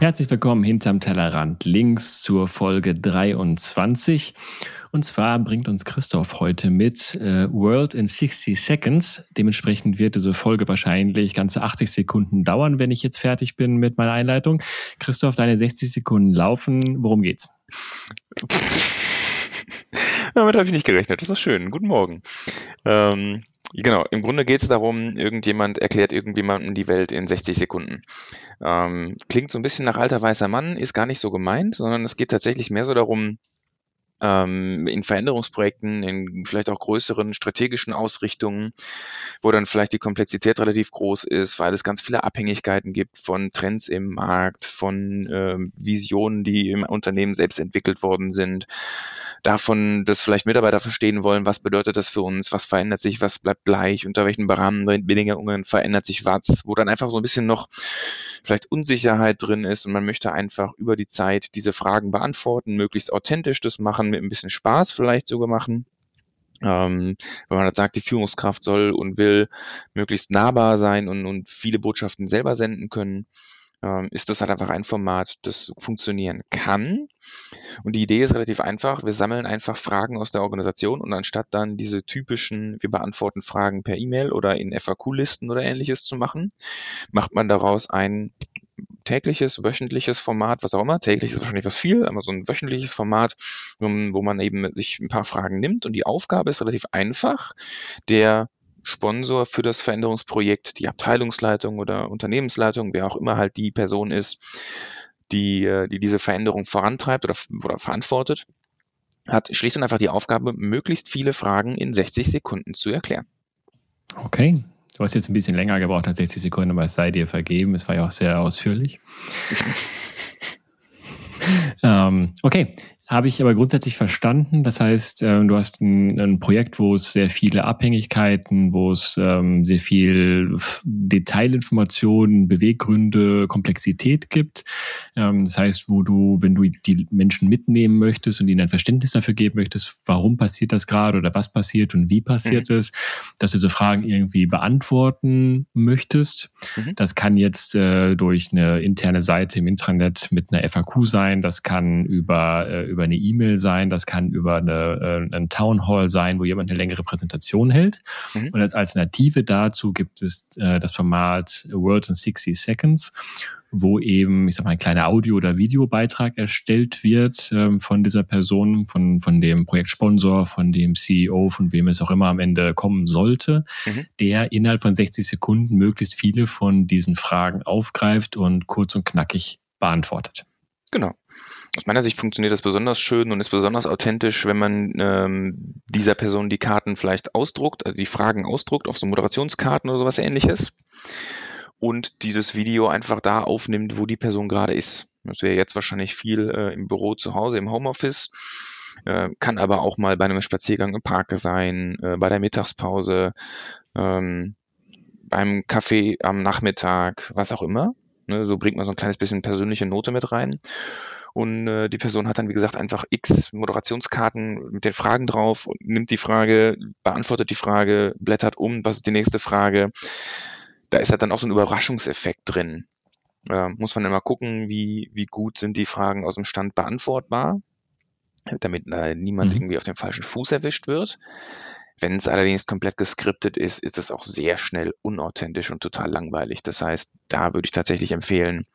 Herzlich willkommen hinterm Tellerrand links zur Folge 23. Und zwar bringt uns Christoph heute mit äh, World in 60 Seconds. Dementsprechend wird diese Folge wahrscheinlich ganze 80 Sekunden dauern, wenn ich jetzt fertig bin mit meiner Einleitung. Christoph, deine 60 Sekunden laufen. Worum geht's? Damit habe ich nicht gerechnet. Das ist schön. Guten Morgen. Ähm, Genau, im Grunde geht es darum, irgendjemand erklärt irgendjemandem die Welt in 60 Sekunden. Ähm, klingt so ein bisschen nach alter weißer Mann, ist gar nicht so gemeint, sondern es geht tatsächlich mehr so darum, ähm, in Veränderungsprojekten, in vielleicht auch größeren strategischen Ausrichtungen, wo dann vielleicht die Komplexität relativ groß ist, weil es ganz viele Abhängigkeiten gibt von Trends im Markt, von ähm, Visionen, die im Unternehmen selbst entwickelt worden sind, davon, dass vielleicht Mitarbeiter verstehen wollen, was bedeutet das für uns, was verändert sich, was bleibt gleich, unter welchen Rahmenbedingungen verändert sich was, wo dann einfach so ein bisschen noch vielleicht Unsicherheit drin ist und man möchte einfach über die Zeit diese Fragen beantworten, möglichst authentisch das machen, mit ein bisschen Spaß vielleicht sogar machen. Ähm, wenn man sagt, die Führungskraft soll und will möglichst nahbar sein und, und viele Botschaften selber senden können, ähm, ist das halt einfach ein Format, das funktionieren kann. Und die Idee ist relativ einfach. Wir sammeln einfach Fragen aus der Organisation und anstatt dann diese typischen, wir beantworten Fragen per E-Mail oder in FAQ-Listen oder ähnliches zu machen, macht man daraus ein tägliches, wöchentliches Format, was auch immer. Täglich ist wahrscheinlich was viel, aber so ein wöchentliches Format, wo man eben sich ein paar Fragen nimmt. Und die Aufgabe ist relativ einfach. Der Sponsor für das Veränderungsprojekt, die Abteilungsleitung oder Unternehmensleitung, wer auch immer halt die Person ist, die, äh, die diese Veränderung vorantreibt oder, oder verantwortet, hat schlicht und einfach die Aufgabe, möglichst viele Fragen in 60 Sekunden zu erklären. Okay, Du hast jetzt ein bisschen länger gebraucht als 60 Sekunden, aber es sei dir vergeben. Es war ja auch sehr ausführlich. ähm, okay, habe ich aber grundsätzlich verstanden. Das heißt, ähm, du hast ein, ein, Projekt, wo es sehr viele Abhängigkeiten, wo es ähm, sehr viel Detailinformationen, Beweggründe, Komplexität gibt. Ähm, das heißt, wo du, wenn du die Menschen mitnehmen möchtest und ihnen ein Verständnis dafür geben möchtest, warum passiert das gerade oder was passiert und wie passiert mhm. es, dass du diese Fragen irgendwie beantworten möchtest. Mhm. Das kann jetzt äh, durch eine interne Seite im Intranet mit einer FAQ sein. Das kann über, äh, über über eine E-Mail sein, das kann über eine, äh, ein Town Hall sein, wo jemand eine längere Präsentation hält. Mhm. Und als Alternative dazu gibt es äh, das Format World in 60 Seconds, wo eben, ich sag mal, ein kleiner Audio- oder Videobeitrag erstellt wird ähm, von dieser Person, von, von dem Projektsponsor, von dem CEO, von wem es auch immer am Ende kommen sollte, mhm. der innerhalb von 60 Sekunden möglichst viele von diesen Fragen aufgreift und kurz und knackig beantwortet. Genau. Aus meiner Sicht funktioniert das besonders schön und ist besonders authentisch, wenn man ähm, dieser Person die Karten vielleicht ausdruckt, also die Fragen ausdruckt auf so Moderationskarten oder sowas ähnliches und dieses Video einfach da aufnimmt, wo die Person gerade ist. Das wäre jetzt wahrscheinlich viel äh, im Büro zu Hause, im Homeoffice, äh, kann aber auch mal bei einem Spaziergang im Park sein, äh, bei der Mittagspause, ähm, beim Kaffee am Nachmittag, was auch immer. Ne, so bringt man so ein kleines bisschen persönliche Note mit rein. Und äh, die Person hat dann, wie gesagt, einfach x Moderationskarten mit den Fragen drauf und nimmt die Frage, beantwortet die Frage, blättert um, was ist die nächste Frage. Da ist halt dann auch so ein Überraschungseffekt drin. Äh, muss man immer gucken, wie, wie gut sind die Fragen aus dem Stand beantwortbar, damit äh, niemand mhm. irgendwie auf dem falschen Fuß erwischt wird. Wenn es allerdings komplett geskriptet ist, ist es auch sehr schnell unauthentisch und total langweilig. Das heißt, da würde ich tatsächlich empfehlen,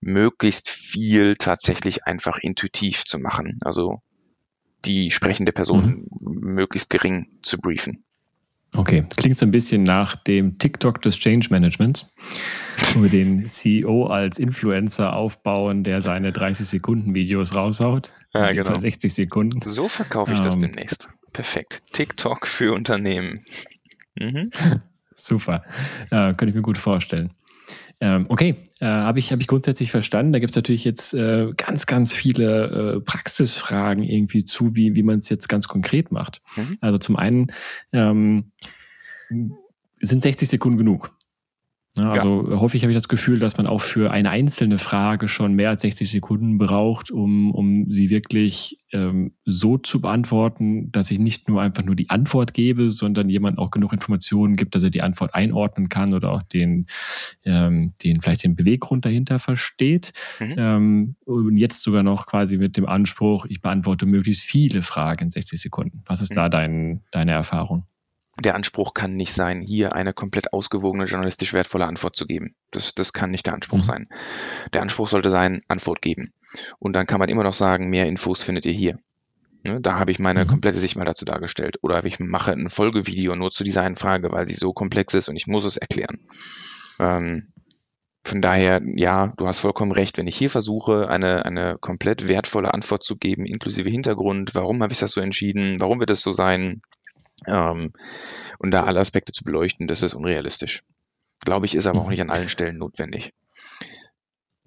möglichst viel tatsächlich einfach intuitiv zu machen. Also die sprechende Person mhm. möglichst gering zu briefen. Okay, das klingt so ein bisschen nach dem TikTok des Change Managements, wo wir den CEO als Influencer aufbauen, der seine 30 Sekunden Videos raushaut. Ja, genau. 60 Sekunden. So verkaufe ich ähm, das demnächst. Perfekt. TikTok für Unternehmen. Mhm. Super. Äh, könnte ich mir gut vorstellen. Ähm, okay, äh, habe ich, hab ich grundsätzlich verstanden. Da gibt es natürlich jetzt äh, ganz, ganz viele äh, Praxisfragen irgendwie zu, wie, wie man es jetzt ganz konkret macht. Mhm. Also zum einen ähm, sind 60 Sekunden genug. Ja, also ja. häufig habe ich das Gefühl, dass man auch für eine einzelne Frage schon mehr als 60 Sekunden braucht, um, um sie wirklich ähm, so zu beantworten, dass ich nicht nur einfach nur die Antwort gebe, sondern jemand auch genug Informationen gibt, dass er die Antwort einordnen kann oder auch den, ähm, den vielleicht den Beweggrund dahinter versteht. Mhm. Ähm, und jetzt sogar noch quasi mit dem Anspruch, ich beantworte möglichst viele Fragen in 60 Sekunden. Was ist mhm. da dein, deine Erfahrung? Der Anspruch kann nicht sein, hier eine komplett ausgewogene, journalistisch wertvolle Antwort zu geben. Das, das kann nicht der Anspruch mhm. sein. Der Anspruch sollte sein, Antwort geben. Und dann kann man immer noch sagen, mehr Infos findet ihr hier. Ne, da habe ich meine mhm. komplette Sicht mal dazu dargestellt. Oder ich mache ein Folgevideo nur zu dieser einen Frage, weil sie so komplex ist und ich muss es erklären. Ähm, von daher, ja, du hast vollkommen recht. Wenn ich hier versuche, eine, eine komplett wertvolle Antwort zu geben, inklusive Hintergrund, warum habe ich das so entschieden, warum wird es so sein, ähm, und da alle Aspekte zu beleuchten, das ist unrealistisch. Glaube ich, ist aber auch mhm. nicht an allen Stellen notwendig.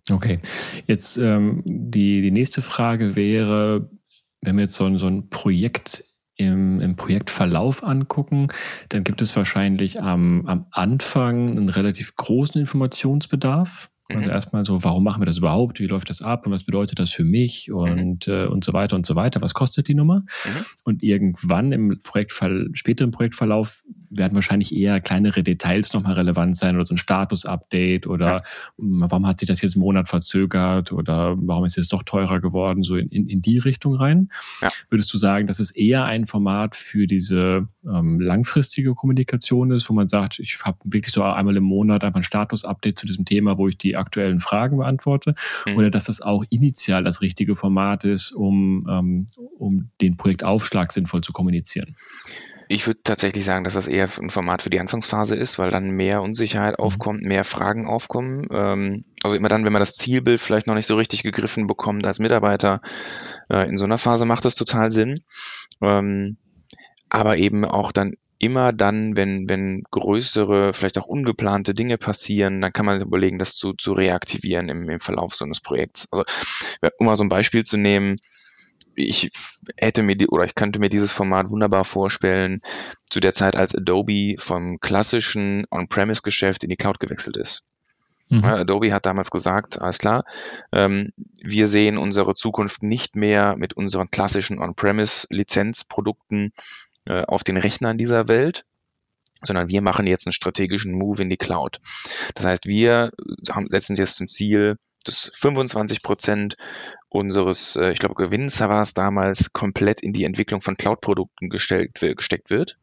Okay, jetzt ähm, die, die nächste Frage wäre, wenn wir jetzt so, so ein Projekt im, im Projektverlauf angucken, dann gibt es wahrscheinlich am, am Anfang einen relativ großen Informationsbedarf. Also mhm. erstmal so, warum machen wir das überhaupt? Wie läuft das ab? Und was bedeutet das für mich? Und, mhm. äh, und so weiter und so weiter. Was kostet die Nummer? Mhm. Und irgendwann im Projektfall, späteren Projektverlauf werden wahrscheinlich eher kleinere Details nochmal relevant sein oder so ein Status-Update oder ja. Warum hat sich das jetzt einen Monat verzögert oder warum ist es doch teurer geworden? So in, in, in die Richtung rein. Ja. Würdest du sagen, dass es eher ein Format für diese ähm, langfristige Kommunikation ist, wo man sagt, ich habe wirklich so einmal im Monat einfach ein Status-Update zu diesem Thema, wo ich die aktuellen Fragen beantworte, mhm. oder dass das auch initial das richtige Format ist, um, ähm, um den Projektaufschlag sinnvoll zu kommunizieren? Ich würde tatsächlich sagen, dass das eher ein Format für die Anfangsphase ist, weil dann mehr Unsicherheit mhm. aufkommt, mehr Fragen aufkommen. Ähm, also immer dann, wenn man das Zielbild vielleicht noch nicht so richtig gegriffen bekommt als Mitarbeiter, äh, in so einer Phase macht das total Sinn. Ähm, aber eben auch dann immer dann, wenn, wenn größere, vielleicht auch ungeplante Dinge passieren, dann kann man überlegen, das zu, zu reaktivieren im, im Verlauf so eines Projekts. Also, um mal so ein Beispiel zu nehmen, ich hätte mir die, oder ich könnte mir dieses Format wunderbar vorstellen zu der Zeit, als Adobe vom klassischen On-Premise-Geschäft in die Cloud gewechselt ist. Mhm. Adobe hat damals gesagt, alles klar, ähm, wir sehen unsere Zukunft nicht mehr mit unseren klassischen On-Premise-Lizenzprodukten äh, auf den Rechnern dieser Welt, sondern wir machen jetzt einen strategischen Move in die Cloud. Das heißt, wir haben, setzen jetzt zum Ziel, dass 25 Prozent unseres, äh, ich glaube, Gewinns war es damals, komplett in die Entwicklung von Cloud-Produkten gesteckt wird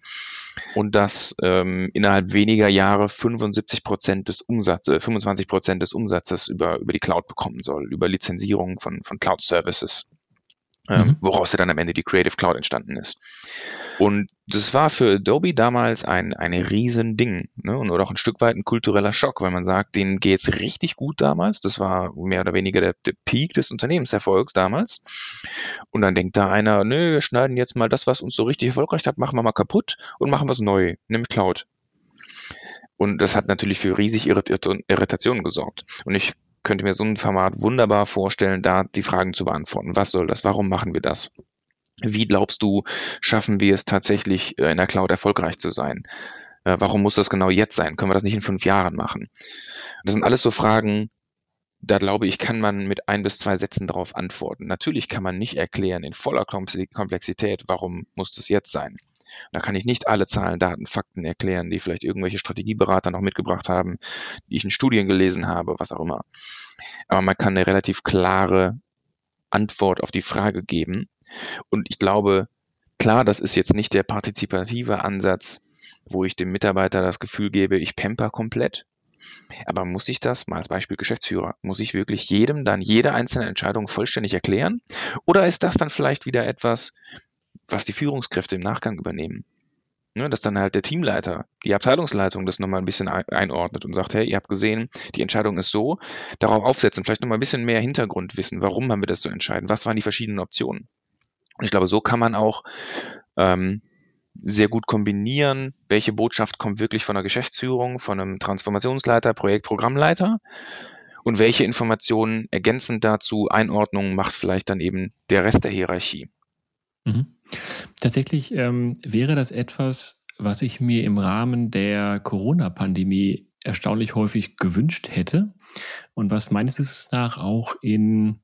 und dass ähm, innerhalb weniger Jahre 75 Prozent des Umsatzes, 25 Prozent des Umsatzes über, über die Cloud bekommen soll, über Lizenzierung von, von Cloud-Services, mhm. woraus ja dann am Ende die Creative Cloud entstanden ist. Und das war für Adobe damals ein, ein Riesending ne? und oder auch ein Stück weit ein kultureller Schock, weil man sagt, denen geht's richtig gut damals. Das war mehr oder weniger der, der Peak des Unternehmenserfolgs damals. Und dann denkt da einer, nö, wir schneiden jetzt mal das, was uns so richtig erfolgreich hat, machen wir mal kaputt und machen was neu, nämlich Cloud. Und das hat natürlich für riesig Irritationen gesorgt. Und ich könnte mir so ein Format wunderbar vorstellen, da die Fragen zu beantworten. Was soll das? Warum machen wir das? Wie glaubst du, schaffen wir es tatsächlich äh, in der Cloud erfolgreich zu sein? Äh, warum muss das genau jetzt sein? Können wir das nicht in fünf Jahren machen? Das sind alles so Fragen, da glaube ich, kann man mit ein bis zwei Sätzen darauf antworten. Natürlich kann man nicht erklären in voller Komplexität, warum muss das jetzt sein. Da kann ich nicht alle Zahlen, Daten, Fakten erklären, die vielleicht irgendwelche Strategieberater noch mitgebracht haben, die ich in Studien gelesen habe, was auch immer. Aber man kann eine relativ klare Antwort auf die Frage geben und ich glaube, klar, das ist jetzt nicht der partizipative Ansatz, wo ich dem Mitarbeiter das Gefühl gebe, ich pamper komplett. Aber muss ich das, mal als Beispiel Geschäftsführer, muss ich wirklich jedem dann jede einzelne Entscheidung vollständig erklären? Oder ist das dann vielleicht wieder etwas, was die Führungskräfte im Nachgang übernehmen? Ne, dass dann halt der Teamleiter, die Abteilungsleitung das nochmal ein bisschen einordnet und sagt, hey, ihr habt gesehen, die Entscheidung ist so, darauf aufsetzen, vielleicht nochmal ein bisschen mehr Hintergrundwissen, warum haben wir das so entscheiden, was waren die verschiedenen Optionen. Und ich glaube, so kann man auch ähm, sehr gut kombinieren, welche Botschaft kommt wirklich von der Geschäftsführung, von einem Transformationsleiter, Projektprogrammleiter und welche Informationen ergänzend dazu Einordnungen macht vielleicht dann eben der Rest der Hierarchie. Mhm. Tatsächlich ähm, wäre das etwas, was ich mir im Rahmen der Corona-Pandemie erstaunlich häufig gewünscht hätte und was meines Wissens nach auch in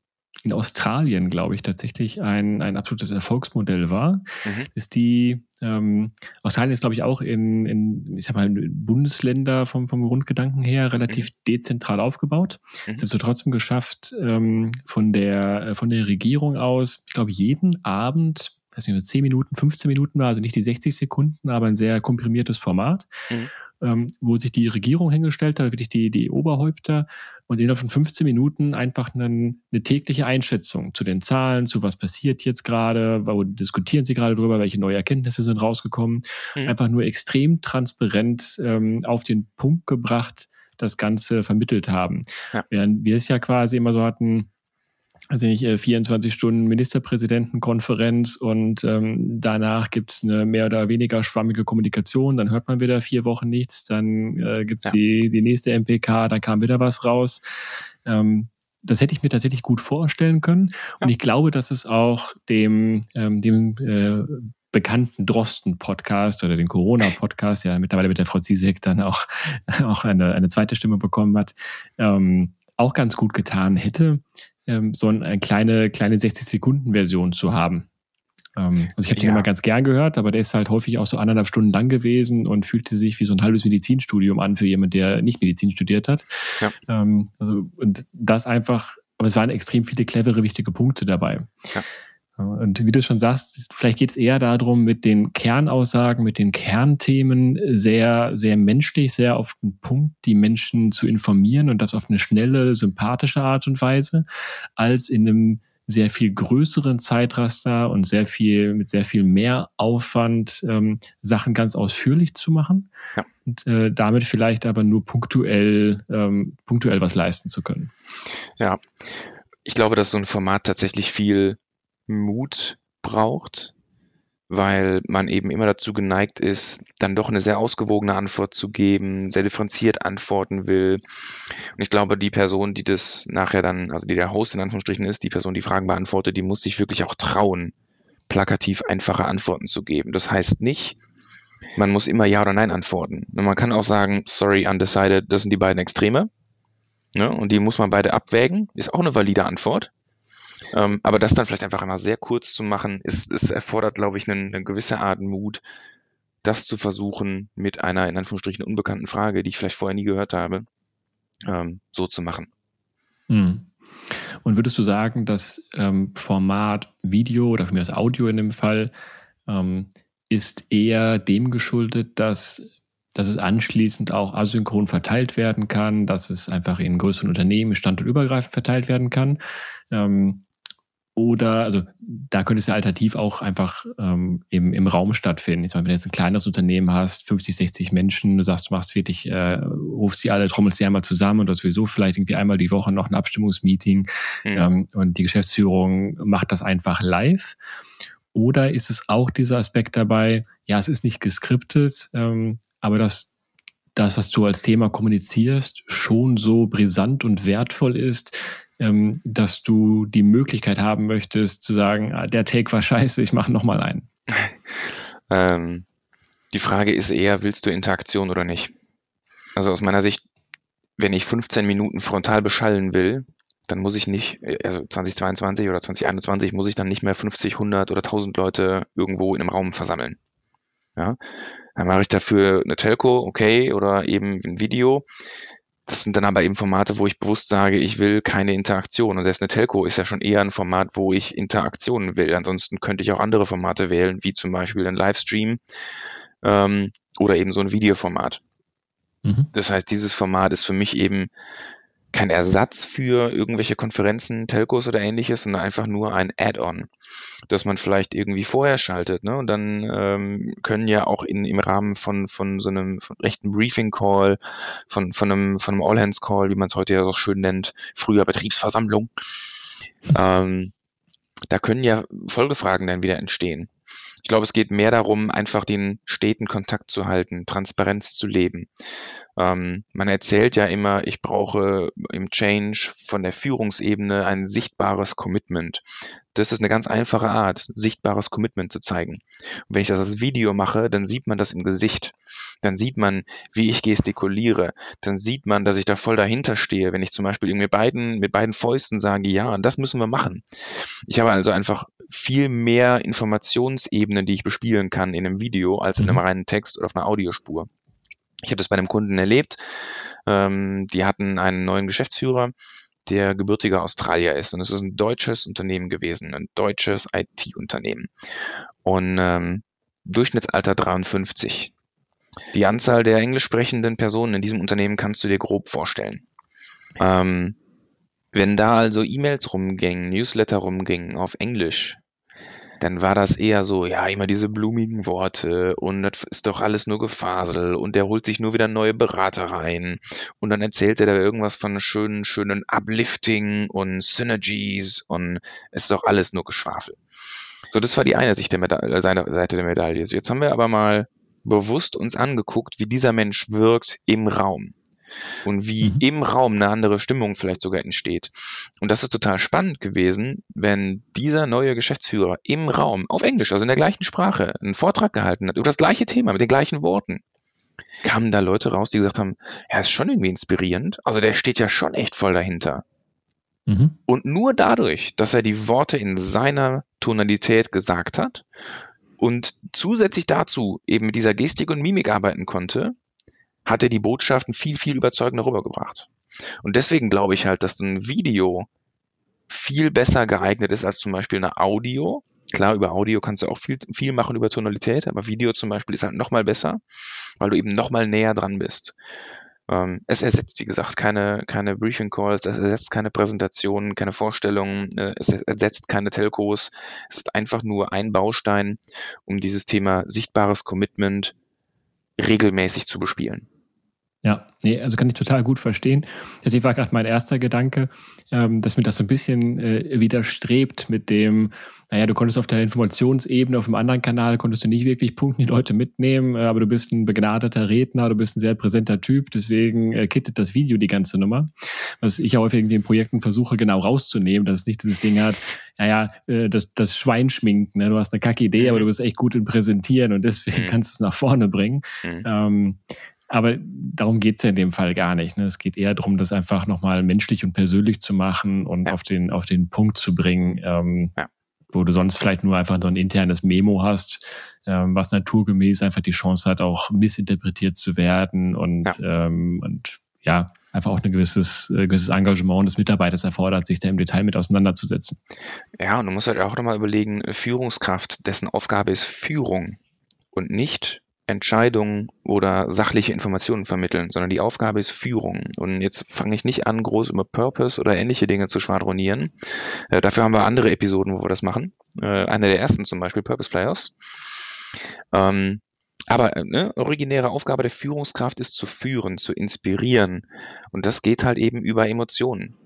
in Australien, glaube ich, tatsächlich ein, ein absolutes Erfolgsmodell war, mhm. ist die, ähm, Australien ist, glaube ich, auch in, in, ich sag mal, Bundesländer vom, vom Grundgedanken her relativ mhm. dezentral aufgebaut. Mhm. Es hat so trotzdem geschafft, ähm, von der, von der Regierung aus, ich glaube, jeden Abend weiß nicht, 10 Minuten, 15 Minuten war, also nicht die 60 Sekunden, aber ein sehr komprimiertes Format, mhm. ähm, wo sich die Regierung hingestellt hat, wirklich die, die Oberhäupter und innerhalb von 15 Minuten einfach einen, eine tägliche Einschätzung zu den Zahlen, zu was passiert jetzt gerade, wo diskutieren sie gerade drüber, welche neue Erkenntnisse sind rausgekommen. Mhm. Einfach nur extrem transparent ähm, auf den Punkt gebracht, das Ganze vermittelt haben. Ja. Während wir es ja quasi immer so hatten, also nicht 24 Stunden Ministerpräsidentenkonferenz und ähm, danach gibt es eine mehr oder weniger schwammige Kommunikation, dann hört man wieder vier Wochen nichts, dann äh, gibt es ja. die, die nächste MPK, dann kam wieder was raus. Ähm, das hätte ich mir tatsächlich gut vorstellen können. Und ich glaube, dass es auch dem, ähm, dem äh, bekannten Drosten-Podcast oder den Corona-Podcast, ja mittlerweile mit der Frau Zizek dann auch, auch eine, eine zweite Stimme bekommen hat, ähm, auch ganz gut getan hätte, ähm, so eine kleine, kleine 60-Sekunden-Version zu haben. Ähm, also ich habe den immer ganz gern gehört, aber der ist halt häufig auch so anderthalb Stunden lang gewesen und fühlte sich wie so ein halbes Medizinstudium an für jemand, der nicht Medizin studiert hat. Ja. Ähm, also, und das einfach, aber es waren extrem viele clevere, wichtige Punkte dabei. Ja. Und wie du schon sagst, vielleicht geht es eher darum, mit den Kernaussagen, mit den Kernthemen sehr, sehr menschlich, sehr auf den Punkt die Menschen zu informieren und das auf eine schnelle, sympathische Art und Weise, als in einem sehr viel größeren Zeitraster und sehr viel, mit sehr viel mehr Aufwand ähm, Sachen ganz ausführlich zu machen ja. und äh, damit vielleicht aber nur punktuell, ähm, punktuell was leisten zu können. Ja, ich glaube, dass so ein Format tatsächlich viel Mut braucht, weil man eben immer dazu geneigt ist, dann doch eine sehr ausgewogene Antwort zu geben, sehr differenziert antworten will. Und ich glaube, die Person, die das nachher dann, also die der Host in Anführungsstrichen ist, die Person, die Fragen beantwortet, die muss sich wirklich auch trauen, plakativ einfache Antworten zu geben. Das heißt nicht, man muss immer Ja oder Nein antworten. Und man kann auch sagen, sorry, undecided, das sind die beiden Extreme. Ne? Und die muss man beide abwägen. Ist auch eine valide Antwort. Ähm, aber das dann vielleicht einfach einmal sehr kurz zu machen, ist, es erfordert, glaube ich, eine, eine gewisse Art Mut, das zu versuchen, mit einer in Anführungsstrichen unbekannten Frage, die ich vielleicht vorher nie gehört habe, ähm, so zu machen. Hm. Und würdest du sagen, dass ähm, Format Video oder für mich das Audio in dem Fall ähm, ist eher dem geschuldet, dass, dass es anschließend auch asynchron verteilt werden kann, dass es einfach in größeren Unternehmen standortübergreifend verteilt werden kann? Ähm, oder, also da könnte es ja alternativ auch einfach ähm, im, im Raum stattfinden. Ich meine, wenn du jetzt ein kleines Unternehmen hast, 50, 60 Menschen, du sagst, du machst wirklich, äh, rufst die alle, trommelst die einmal zusammen und du hast sowieso vielleicht irgendwie einmal die Woche noch ein Abstimmungsmeeting mhm. ähm, und die Geschäftsführung macht das einfach live. Oder ist es auch dieser Aspekt dabei, ja, es ist nicht geskriptet, ähm, aber das, das, was du als Thema kommunizierst, schon so brisant und wertvoll ist, ähm, dass du die Möglichkeit haben möchtest zu sagen, ah, der Take war scheiße, ich mache nochmal einen? ähm, die Frage ist eher, willst du Interaktion oder nicht? Also aus meiner Sicht, wenn ich 15 Minuten frontal beschallen will, dann muss ich nicht, also 2022 oder 2021 muss ich dann nicht mehr 50, 100 oder 1000 Leute irgendwo in einem Raum versammeln. Ja, dann mache ich dafür eine Telco, okay, oder eben ein Video. Das sind dann aber eben Formate, wo ich bewusst sage, ich will keine Interaktion. Und selbst eine Telco ist ja schon eher ein Format, wo ich Interaktionen will. Ansonsten könnte ich auch andere Formate wählen, wie zum Beispiel ein Livestream ähm, oder eben so ein Videoformat. Mhm. Das heißt, dieses Format ist für mich eben kein Ersatz für irgendwelche Konferenzen, Telcos oder ähnliches, sondern einfach nur ein Add-on, das man vielleicht irgendwie vorher schaltet. Ne? Und dann ähm, können ja auch in, im Rahmen von, von so einem rechten Briefing-Call, von, von einem, von einem All-Hands-Call, wie man es heute ja so schön nennt, früher Betriebsversammlung, ähm, da können ja Folgefragen dann wieder entstehen. Ich glaube, es geht mehr darum, einfach den steten Kontakt zu halten, Transparenz zu leben. Ähm, man erzählt ja immer, ich brauche im Change von der Führungsebene ein sichtbares Commitment. Das ist eine ganz einfache Art, sichtbares Commitment zu zeigen. Und wenn ich das als Video mache, dann sieht man das im Gesicht. Dann sieht man, wie ich gestikuliere. Dann sieht man, dass ich da voll dahinter stehe, wenn ich zum Beispiel mit beiden, mit beiden Fäusten sage, ja, das müssen wir machen. Ich habe also einfach viel mehr Informationsebenen, die ich bespielen kann in einem Video als in einem mhm. reinen Text oder auf einer Audiospur. Ich habe das bei einem Kunden erlebt. Ähm, die hatten einen neuen Geschäftsführer, der gebürtiger Australier ist. Und es ist ein deutsches Unternehmen gewesen, ein deutsches IT-Unternehmen. Und ähm, Durchschnittsalter 53. Die Anzahl der englisch sprechenden Personen in diesem Unternehmen kannst du dir grob vorstellen. Ähm, wenn da also E-Mails rumgingen, Newsletter rumgingen auf Englisch, dann war das eher so, ja, immer diese blumigen Worte und das ist doch alles nur Gefasel und der holt sich nur wieder neue Berater rein und dann erzählt er da irgendwas von schönen, schönen Uplifting und Synergies und es ist doch alles nur Geschwafel. So, das war die eine Sicht der Meda Seite der Medaille. Jetzt haben wir aber mal bewusst uns angeguckt, wie dieser Mensch wirkt im Raum und wie mhm. im Raum eine andere Stimmung vielleicht sogar entsteht. Und das ist total spannend gewesen, wenn dieser neue Geschäftsführer im Raum auf Englisch, also in der gleichen Sprache, einen Vortrag gehalten hat über das gleiche Thema mit den gleichen Worten. Kamen da Leute raus, die gesagt haben, ja, ist schon irgendwie inspirierend. Also der steht ja schon echt voll dahinter. Mhm. Und nur dadurch, dass er die Worte in seiner Tonalität gesagt hat und zusätzlich dazu eben mit dieser Gestik und Mimik arbeiten konnte, hat er die Botschaften viel, viel überzeugender rübergebracht. Und deswegen glaube ich halt, dass ein Video viel besser geeignet ist als zum Beispiel eine Audio. Klar, über Audio kannst du auch viel, viel machen über Tonalität, aber Video zum Beispiel ist halt nochmal besser, weil du eben nochmal näher dran bist. Ähm, es ersetzt, wie gesagt, keine, keine Briefing Calls, es ersetzt keine Präsentationen, keine Vorstellungen, äh, es ersetzt keine Telcos. Es ist einfach nur ein Baustein, um dieses Thema sichtbares Commitment regelmäßig zu bespielen. Ja, nee, also kann ich total gut verstehen. Deswegen war gerade mein erster Gedanke, ähm, dass mir das so ein bisschen äh, widerstrebt mit dem, naja, du konntest auf der Informationsebene auf einem anderen Kanal, konntest du nicht wirklich punkten die Leute mitnehmen, äh, aber du bist ein begnadeter Redner, du bist ein sehr präsenter Typ, deswegen äh, kittet das Video die ganze Nummer. Was ich auch irgendwie in Projekten versuche, genau rauszunehmen, dass es nicht dieses Ding hat, naja, äh, das, das Schwein schminken, ne? du hast eine kacke Idee, aber du bist echt gut im Präsentieren und deswegen mhm. kannst du es nach vorne bringen. Mhm. Ähm, aber darum geht's ja in dem Fall gar nicht. Ne? Es geht eher darum, das einfach nochmal menschlich und persönlich zu machen und ja. auf, den, auf den Punkt zu bringen, ähm, ja. wo du sonst vielleicht nur einfach so ein internes Memo hast, ähm, was naturgemäß einfach die Chance hat, auch missinterpretiert zu werden und, ja. Ähm, und ja, einfach auch ein gewisses, äh, gewisses Engagement des Mitarbeiters erfordert, sich da im Detail mit auseinanderzusetzen. Ja, und du musst halt auch nochmal überlegen, Führungskraft, dessen Aufgabe ist Führung und nicht Entscheidungen oder sachliche Informationen vermitteln, sondern die Aufgabe ist Führung. Und jetzt fange ich nicht an, groß über Purpose oder ähnliche Dinge zu schwadronieren. Äh, dafür haben wir andere Episoden, wo wir das machen. Äh, eine der ersten zum Beispiel, Purpose Players. Ähm, aber äh, ne, originäre Aufgabe der Führungskraft ist zu führen, zu inspirieren. Und das geht halt eben über Emotionen.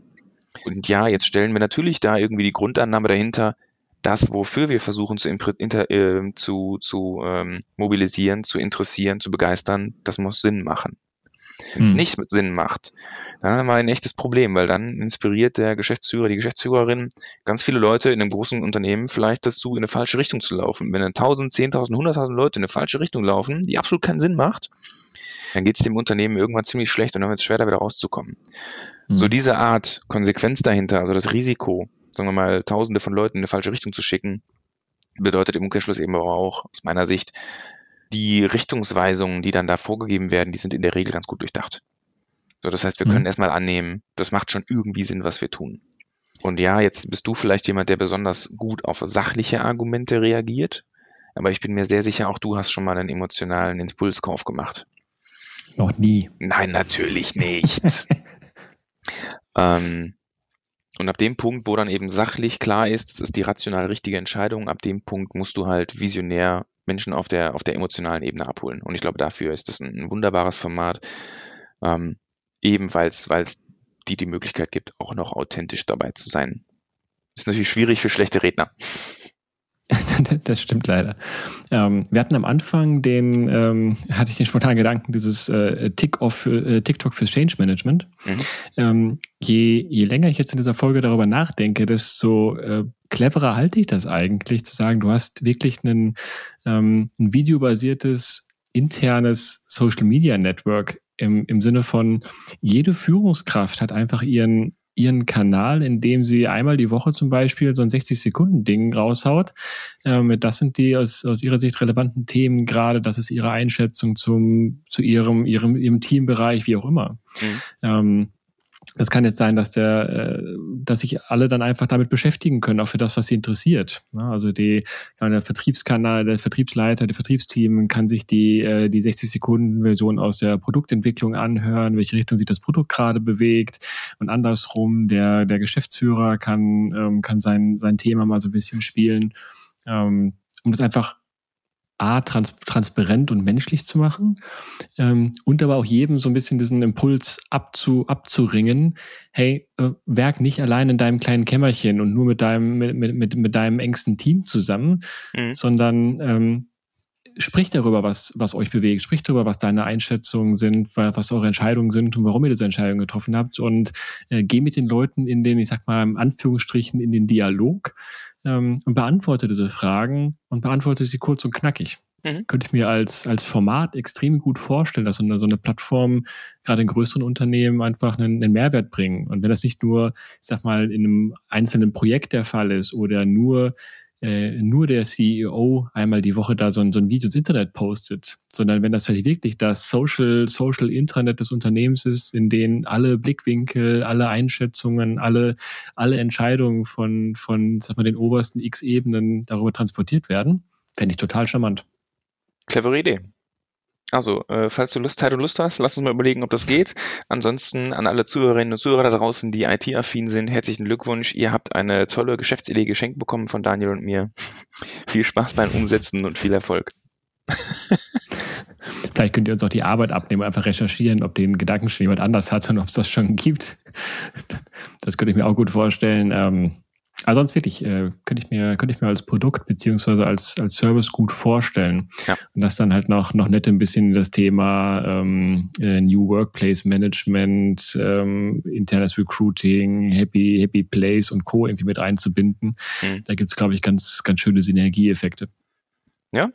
Und ja, jetzt stellen wir natürlich da irgendwie die Grundannahme dahinter, das, wofür wir versuchen zu, inter, äh, zu, zu ähm, mobilisieren, zu interessieren, zu begeistern, das muss Sinn machen. Wenn es hm. nicht Sinn macht, dann haben wir ein echtes Problem, weil dann inspiriert der Geschäftsführer, die Geschäftsführerin ganz viele Leute in einem großen Unternehmen vielleicht dazu, in eine falsche Richtung zu laufen. Wenn dann 1000, 10.000, 100.000 Leute in eine falsche Richtung laufen, die absolut keinen Sinn macht, dann geht es dem Unternehmen irgendwann ziemlich schlecht und dann wird es schwer, da wieder rauszukommen. Mhm. So diese Art Konsequenz dahinter, also das Risiko, sagen wir mal, tausende von Leuten in eine falsche Richtung zu schicken, bedeutet im Umkehrschluss eben aber auch, aus meiner Sicht, die Richtungsweisungen, die dann da vorgegeben werden, die sind in der Regel ganz gut durchdacht. So, das heißt, wir können mhm. erstmal annehmen, das macht schon irgendwie Sinn, was wir tun. Und ja, jetzt bist du vielleicht jemand, der besonders gut auf sachliche Argumente reagiert, aber ich bin mir sehr sicher, auch du hast schon mal einen emotionalen Impulskauf gemacht. Noch nie. Nein, natürlich nicht. ähm, und ab dem Punkt, wo dann eben sachlich klar ist, das ist die rational richtige Entscheidung, ab dem Punkt musst du halt visionär Menschen auf der, auf der emotionalen Ebene abholen. Und ich glaube, dafür ist das ein, wunderbares Format, ähm, eben weil es die die Möglichkeit gibt, auch noch authentisch dabei zu sein. Ist natürlich schwierig für schlechte Redner. das stimmt leider. Ähm, wir hatten am Anfang den, ähm, hatte ich den spontanen Gedanken, dieses äh, Tick-off, äh, TikTok fürs Change Management. Mhm. Ähm, je, je länger ich jetzt in dieser Folge darüber nachdenke, desto äh, cleverer halte ich das eigentlich, zu sagen, du hast wirklich einen, ähm, ein videobasiertes internes Social Media Network im, im Sinne von, jede Führungskraft hat einfach ihren, ihren Kanal, in dem sie einmal die Woche zum Beispiel so ein 60-Sekunden-Ding raushaut. Ähm, das sind die aus, aus ihrer Sicht relevanten Themen gerade. Das ist ihre Einschätzung zum, zu ihrem, ihrem, ihrem Teambereich, wie auch immer. Mhm. Ähm, das kann jetzt sein, dass der, äh, dass sich alle dann einfach damit beschäftigen können, auch für das, was sie interessiert. Also die, der Vertriebskanal, der Vertriebsleiter, der Vertriebsteam kann sich die, äh, die 60 Sekunden Version aus der Produktentwicklung anhören, welche Richtung sich das Produkt gerade bewegt und andersrum der, der Geschäftsführer kann, ähm, kann sein, sein Thema mal so ein bisschen spielen, ähm, um das einfach A, trans transparent und menschlich zu machen ähm, und aber auch jedem so ein bisschen diesen Impuls abzu, abzuringen, hey, äh, werk nicht allein in deinem kleinen Kämmerchen und nur mit deinem, mit, mit, mit deinem engsten Team zusammen, mhm. sondern ähm, sprich darüber, was, was euch bewegt, sprich darüber, was deine Einschätzungen sind, was eure Entscheidungen sind und warum ihr diese Entscheidung getroffen habt und äh, geh mit den Leuten in den, ich sag mal, in Anführungsstrichen in den Dialog ähm, und beantworte diese Fragen und beantworte sie kurz und knackig. Mhm. Könnte ich mir als, als Format extrem gut vorstellen, dass so eine, so eine Plattform gerade in größeren Unternehmen einfach einen, einen Mehrwert bringen. Und wenn das nicht nur, ich sag mal, in einem einzelnen Projekt der Fall ist oder nur äh, nur der CEO einmal die Woche da so ein, so ein Video ins Internet postet, sondern wenn das vielleicht wirklich das Social, Social Intranet des Unternehmens ist, in dem alle Blickwinkel, alle Einschätzungen, alle, alle Entscheidungen von, von sag mal, den obersten X-Ebenen darüber transportiert werden, fände ich total charmant. Clevere Idee. Also, äh, falls du Lust, Zeit und Lust hast, lass uns mal überlegen, ob das geht. Ansonsten an alle Zuhörerinnen und Zuhörer da draußen, die IT-affin sind, herzlichen Glückwunsch. Ihr habt eine tolle Geschäftsidee geschenkt bekommen von Daniel und mir. viel Spaß beim Umsetzen und viel Erfolg. Vielleicht könnt ihr uns auch die Arbeit abnehmen und einfach recherchieren, ob den Gedanken schon jemand anders hat und ob es das schon gibt. Das könnte ich mir auch gut vorstellen. Ähm, also sonst wirklich, äh, könnte ich mir, könnte ich mir als Produkt beziehungsweise als, als Service gut vorstellen. Ja. Und das dann halt noch, noch nett ein bisschen das Thema ähm, äh, New Workplace Management, ähm, internes Recruiting, Happy, Happy Place und Co. irgendwie mit einzubinden. Mhm. Da gibt es, glaube ich, ganz, ganz schöne Synergieeffekte. Ja,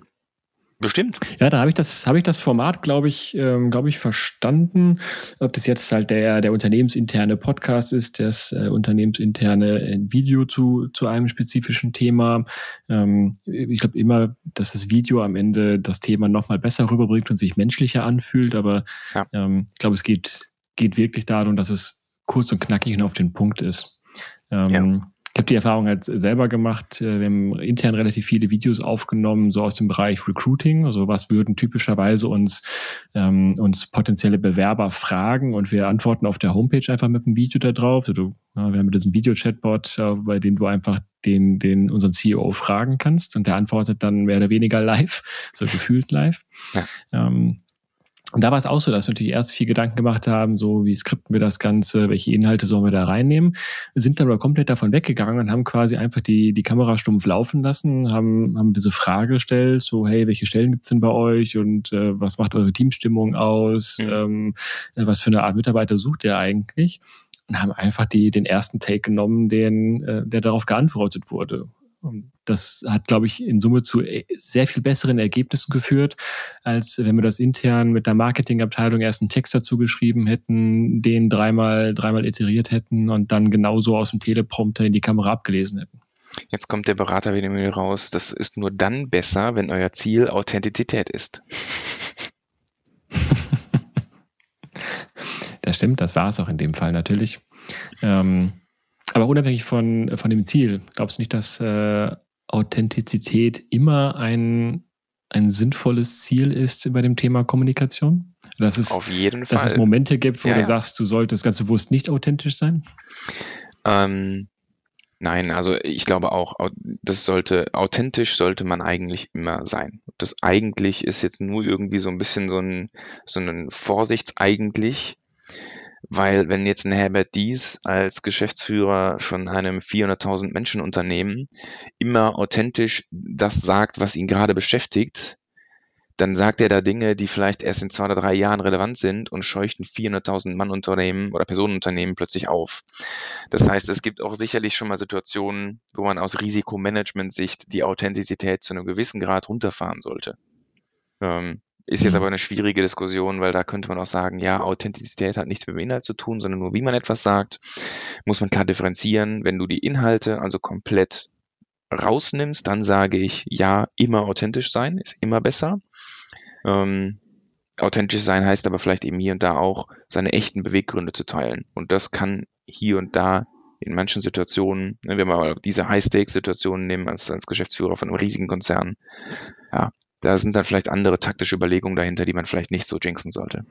Bestimmt. Ja, da habe ich das, habe ich das Format, glaube ich, ähm, glaube ich, verstanden. Ob das jetzt halt der, der unternehmensinterne Podcast ist, das äh, unternehmensinterne äh, Video zu, zu einem spezifischen Thema. Ähm, ich glaube immer, dass das Video am Ende das Thema nochmal besser rüberbringt und sich menschlicher anfühlt. Aber ja. ähm, ich glaube, es geht, geht wirklich darum, dass es kurz und knackig und auf den Punkt ist. Ähm, ja. Ich habe die Erfahrung halt selber gemacht. Äh, wir haben intern relativ viele Videos aufgenommen, so aus dem Bereich Recruiting. Also was würden typischerweise uns, ähm, uns potenzielle Bewerber fragen und wir antworten auf der Homepage einfach mit einem Video da drauf. Also, ja, wir haben diesen Video-Chatbot, äh, bei dem du einfach den, den unseren CEO fragen kannst und der antwortet dann mehr oder weniger live, so gefühlt live. Ja. Ähm, und da war es auch so, dass wir natürlich erst viel Gedanken gemacht haben, so wie skripten wir das Ganze, welche Inhalte sollen wir da reinnehmen, sind dann aber komplett davon weggegangen und haben quasi einfach die, die Kamera stumpf laufen lassen, haben, haben diese Frage gestellt, so hey, welche Stellen gibt's denn bei euch und äh, was macht eure Teamstimmung aus, mhm. ähm, was für eine Art Mitarbeiter sucht ihr eigentlich? Und haben einfach die, den ersten Take genommen, den, äh, der darauf geantwortet wurde. Und das hat, glaube ich, in Summe zu äh, sehr viel besseren Ergebnissen geführt, als wenn wir das intern mit der Marketingabteilung erst einen Text dazu geschrieben hätten, den dreimal, dreimal iteriert hätten und dann genauso aus dem Teleprompter in die Kamera abgelesen hätten. Jetzt kommt der Berater wieder mit raus. Das ist nur dann besser, wenn euer Ziel Authentizität ist. das stimmt, das war es auch in dem Fall natürlich. Ähm, aber unabhängig von, von dem Ziel, glaubst du nicht, dass äh, Authentizität immer ein, ein sinnvolles Ziel ist bei dem Thema Kommunikation? Dass es, Auf jeden dass Fall. Dass es Momente gibt, wo ja, du ja. sagst, du solltest ganz bewusst nicht authentisch sein? Ähm, nein, also ich glaube auch, das sollte, authentisch sollte man eigentlich immer sein. Das eigentlich ist jetzt nur irgendwie so ein bisschen so ein, so ein Vorsichtseigentlich Weil wenn jetzt ein Herbert Dies als Geschäftsführer von einem 400.000 Menschen Unternehmen immer authentisch das sagt, was ihn gerade beschäftigt, dann sagt er da Dinge, die vielleicht erst in zwei oder drei Jahren relevant sind und scheuchten 400.000 Mann Unternehmen oder Personenunternehmen plötzlich auf. Das heißt, es gibt auch sicherlich schon mal Situationen, wo man aus Risikomanagement-Sicht die Authentizität zu einem gewissen Grad runterfahren sollte. Ähm, ist jetzt mhm. aber eine schwierige Diskussion, weil da könnte man auch sagen, ja, Authentizität hat nichts mit dem Inhalt zu tun, sondern nur wie man etwas sagt. Muss man klar differenzieren. Wenn du die Inhalte also komplett rausnimmst, dann sage ich, ja, immer authentisch sein ist immer besser. Ähm, authentisch sein heißt aber vielleicht eben hier und da auch seine echten Beweggründe zu teilen. Und das kann hier und da in manchen Situationen, ne, wenn wir mal diese High-Stakes-Situationen nehmen als, als Geschäftsführer von einem riesigen Konzern, ja, da sind dann vielleicht andere taktische Überlegungen dahinter, die man vielleicht nicht so jinxen sollte.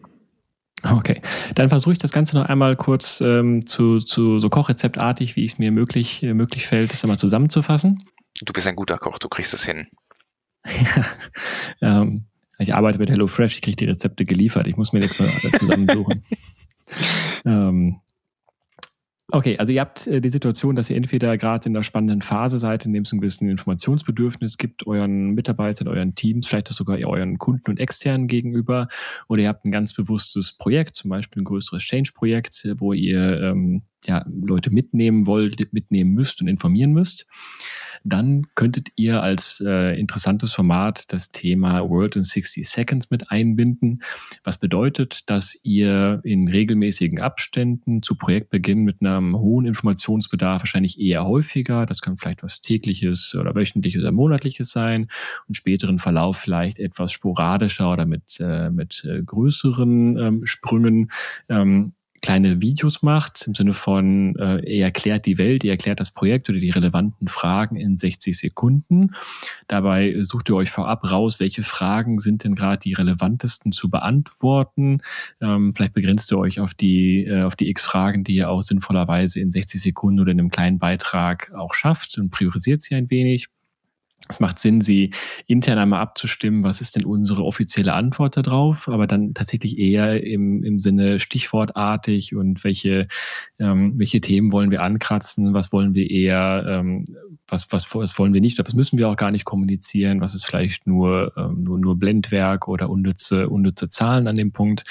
Okay, dann versuche ich das Ganze noch einmal kurz ähm, zu, zu so kochrezeptartig, wie es mir möglich, äh, möglich fällt, das einmal zusammenzufassen. Du bist ein guter Koch, du kriegst es hin. ähm, ich arbeite mit HelloFresh, ich kriege die Rezepte geliefert. Ich muss mir jetzt mal zusammensuchen. ähm, Okay, also ihr habt äh, die Situation, dass ihr entweder gerade in einer spannenden Phase seid, in dem es ein bisschen Informationsbedürfnis gibt, euren Mitarbeitern, euren Teams, vielleicht sogar euren Kunden und Externen gegenüber, oder ihr habt ein ganz bewusstes Projekt, zum Beispiel ein größeres Change-Projekt, wo ihr ähm, ja, Leute mitnehmen wollt, mitnehmen müsst und informieren müsst dann könntet ihr als äh, interessantes Format das Thema World in 60 Seconds mit einbinden. Was bedeutet, dass ihr in regelmäßigen Abständen zu Projektbeginn mit einem hohen Informationsbedarf wahrscheinlich eher häufiger, das kann vielleicht was tägliches oder wöchentliches oder monatliches sein und späteren Verlauf vielleicht etwas sporadischer oder mit, äh, mit äh, größeren ähm, Sprüngen ähm, kleine Videos macht, im Sinne von, äh, er erklärt die Welt, er erklärt das Projekt oder die relevanten Fragen in 60 Sekunden. Dabei sucht ihr euch vorab raus, welche Fragen sind denn gerade die relevantesten zu beantworten. Ähm, vielleicht begrenzt ihr euch auf die, äh, auf die X-Fragen, die ihr auch sinnvollerweise in 60 Sekunden oder in einem kleinen Beitrag auch schafft und priorisiert sie ein wenig. Es macht Sinn, sie intern einmal abzustimmen, was ist denn unsere offizielle Antwort darauf, aber dann tatsächlich eher im, im Sinne stichwortartig und welche, ähm, welche Themen wollen wir ankratzen, was wollen wir eher, ähm, was, was, was wollen wir nicht, was müssen wir auch gar nicht kommunizieren, was ist vielleicht nur, ähm, nur, nur Blendwerk oder unnütze, unnütze Zahlen an dem Punkt.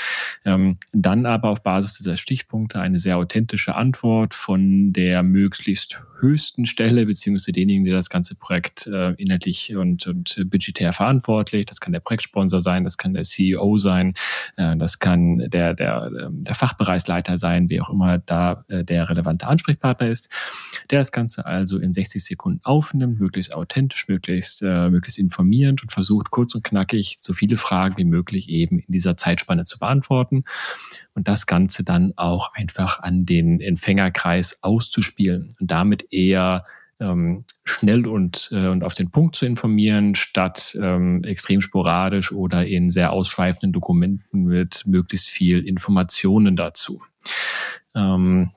Ähm, dann aber auf Basis dieser Stichpunkte eine sehr authentische Antwort von der möglichst höchsten Stelle, beziehungsweise denjenigen, der das ganze Projekt äh, inhaltlich und, und budgetär verantwortlich. Das kann der Projektsponsor sein, das kann der CEO sein, äh, das kann der, der, ähm, der Fachbereichsleiter sein, wie auch immer da äh, der relevante Ansprechpartner ist, der das Ganze also in 60 Sekunden aufnimmt, möglichst authentisch, möglichst, äh, möglichst informierend und versucht kurz und knackig so viele Fragen wie möglich eben in dieser Zeitspanne zu beantworten und das Ganze dann auch einfach an den Empfängerkreis auszuspielen und damit eher ähm, schnell und, äh, und auf den Punkt zu informieren, statt ähm, extrem sporadisch oder in sehr ausschweifenden Dokumenten mit möglichst viel Informationen dazu. Ähm,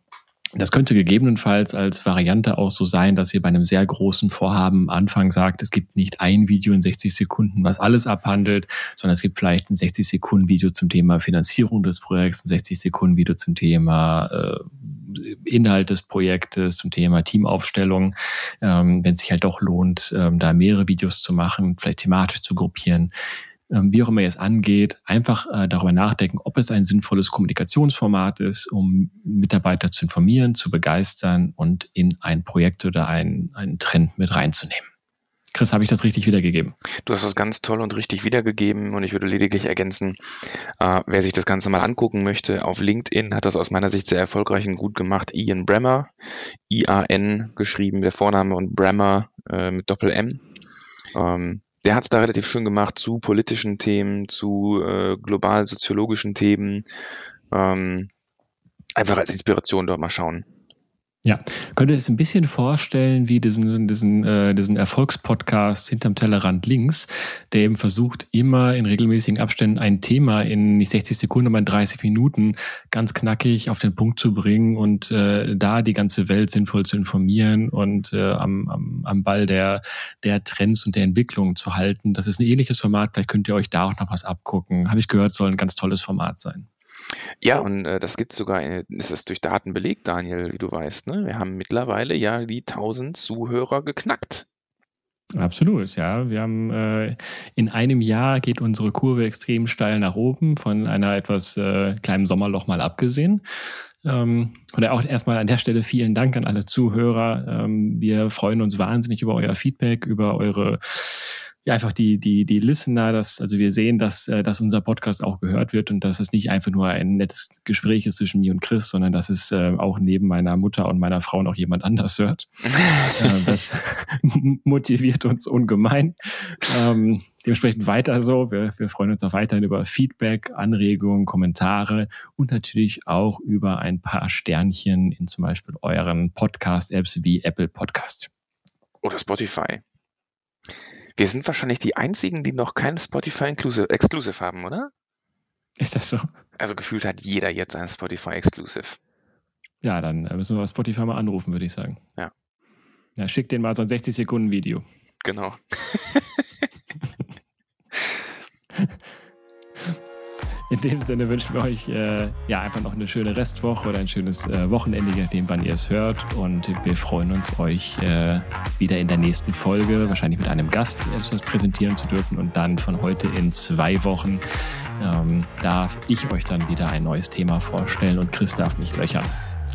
das könnte gegebenenfalls als Variante auch so sein, dass ihr bei einem sehr großen Vorhaben am Anfang sagt, es gibt nicht ein Video in 60 Sekunden, was alles abhandelt, sondern es gibt vielleicht ein 60 Sekunden Video zum Thema Finanzierung des Projekts, ein 60 Sekunden Video zum Thema äh, Inhalt des Projektes, zum Thema Teamaufstellung, ähm, wenn es sich halt doch lohnt, ähm, da mehrere Videos zu machen, vielleicht thematisch zu gruppieren wie auch immer ihr es angeht, einfach äh, darüber nachdenken, ob es ein sinnvolles Kommunikationsformat ist, um Mitarbeiter zu informieren, zu begeistern und in ein Projekt oder einen, einen Trend mit reinzunehmen. Chris, habe ich das richtig wiedergegeben? Du hast das ganz toll und richtig wiedergegeben und ich würde lediglich ergänzen, äh, wer sich das Ganze mal angucken möchte, auf LinkedIn hat das aus meiner Sicht sehr erfolgreich und gut gemacht. Ian Bremmer, I-A-N geschrieben, der Vorname und Bremmer äh, mit Doppel-M. Ähm, der hat es da relativ schön gemacht zu politischen Themen, zu äh, global soziologischen Themen. Ähm, einfach als Inspiration dort mal schauen. Ja, könnt ihr das ein bisschen vorstellen wie diesen, diesen, äh, diesen Erfolgspodcast hinterm Tellerrand links, der eben versucht, immer in regelmäßigen Abständen ein Thema in nicht 60 Sekunden, aber in 30 Minuten ganz knackig auf den Punkt zu bringen und äh, da die ganze Welt sinnvoll zu informieren und äh, am, am, am Ball der, der Trends und der Entwicklungen zu halten. Das ist ein ähnliches Format, vielleicht könnt ihr euch da auch noch was abgucken. Habe ich gehört, soll ein ganz tolles Format sein. Ja, und äh, das gibt sogar, ist das durch Daten belegt, Daniel, wie du weißt. Ne? Wir haben mittlerweile ja die 1000 Zuhörer geknackt. Absolut, ja. Wir haben äh, in einem Jahr geht unsere Kurve extrem steil nach oben, von einer etwas äh, kleinen Sommerloch mal abgesehen. Ähm, und auch erstmal an der Stelle vielen Dank an alle Zuhörer. Ähm, wir freuen uns wahnsinnig über euer Feedback, über eure ja, einfach die, die, die Listener, dass, also wir sehen, dass, äh, dass unser Podcast auch gehört wird und dass es nicht einfach nur ein nettes Gespräch ist zwischen mir und Chris, sondern dass es äh, auch neben meiner Mutter und meiner Frau noch jemand anders hört. äh, das motiviert uns ungemein. Ähm, dementsprechend weiter so. Wir, wir freuen uns auch weiterhin über Feedback, Anregungen, Kommentare und natürlich auch über ein paar Sternchen in zum Beispiel euren Podcast-Apps wie Apple Podcast. Oder Spotify. Wir sind wahrscheinlich die einzigen, die noch kein Spotify Exclusive, haben, oder? Ist das so? Also gefühlt hat jeder jetzt ein Spotify Exclusive. Ja, dann müssen wir Spotify mal anrufen, würde ich sagen. Ja. Ja, schick den mal so ein 60 Sekunden Video. Genau. In dem Sinne wünschen wir euch äh, ja einfach noch eine schöne Restwoche oder ein schönes äh, Wochenende, je nachdem, wann ihr es hört. Und wir freuen uns, euch äh, wieder in der nächsten Folge, wahrscheinlich mit einem Gast, etwas präsentieren zu dürfen. Und dann von heute in zwei Wochen ähm, darf ich euch dann wieder ein neues Thema vorstellen und Chris darf mich löchern.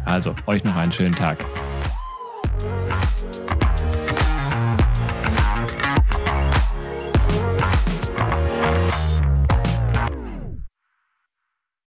Also, euch noch einen schönen Tag.